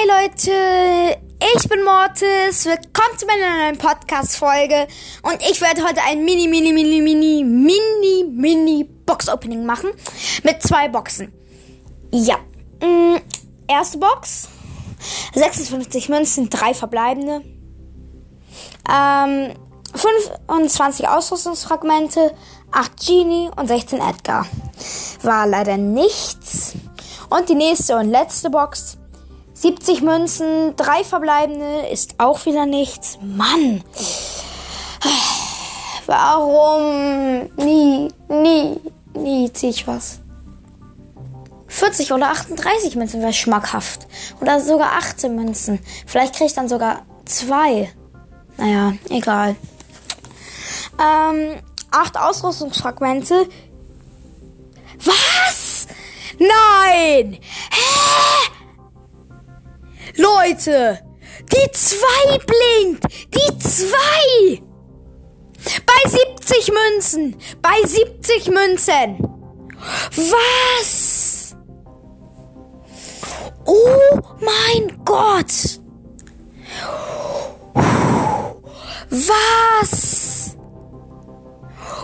Hi Leute, ich bin Mortis. Willkommen zu meiner neuen Podcast-Folge. Und ich werde heute ein Mini, Mini, Mini, Mini, Mini, Mini Box-Opening machen. Mit zwei Boxen. Ja. Mm, erste Box. 56 Münzen, drei verbleibende. Ähm, 25 Ausrüstungsfragmente, 8 Genie und 16 Edgar. War leider nichts. Und die nächste und letzte Box. 70 Münzen, drei verbleibende, ist auch wieder nichts. Mann! Warum? Nie, nie, nie zieh ich was. 40 oder 38 Münzen wäre schmackhaft. Oder sogar 18 Münzen. Vielleicht kriege ich dann sogar zwei. Naja, egal. Ähm, acht Ausrüstungsfragmente. Was? Nein! Hä? Leute! Die zwei blinkt! Die zwei! Bei 70 Münzen! Bei 70 Münzen! Was? Oh mein Gott! Was?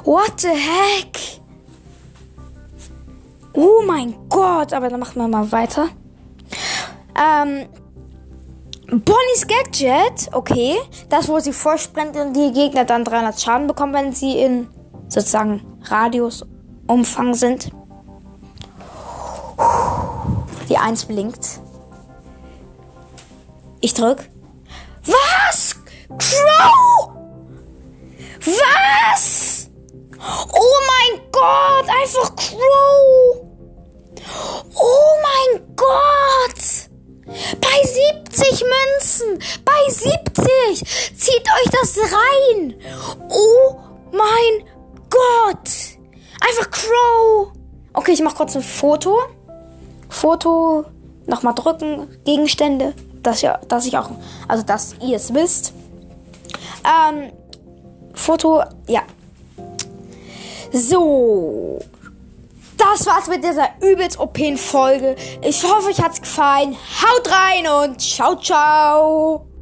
What the heck? Oh mein Gott, aber dann machen wir mal weiter. Ähm, Bonnie's Gadget, okay. Das, wo sie vorspringt und die Gegner dann 300 Schaden bekommen, wenn sie in sozusagen Radiusumfang sind. Die 1 blinkt. Ich drück. Was? Crow! Was? Oh mein Gott, einfach Crow! 70 Münzen! Bei 70! Zieht euch das rein! Oh mein Gott! Einfach Crow! Okay, ich mach kurz ein Foto. Foto, nochmal drücken, Gegenstände, dass, ihr, dass ich auch, also dass ihr es wisst. Ähm, Foto, ja. So. Das war's mit dieser übelst OP-Folge. Ich hoffe, euch hat's gefallen. Haut rein und ciao, ciao.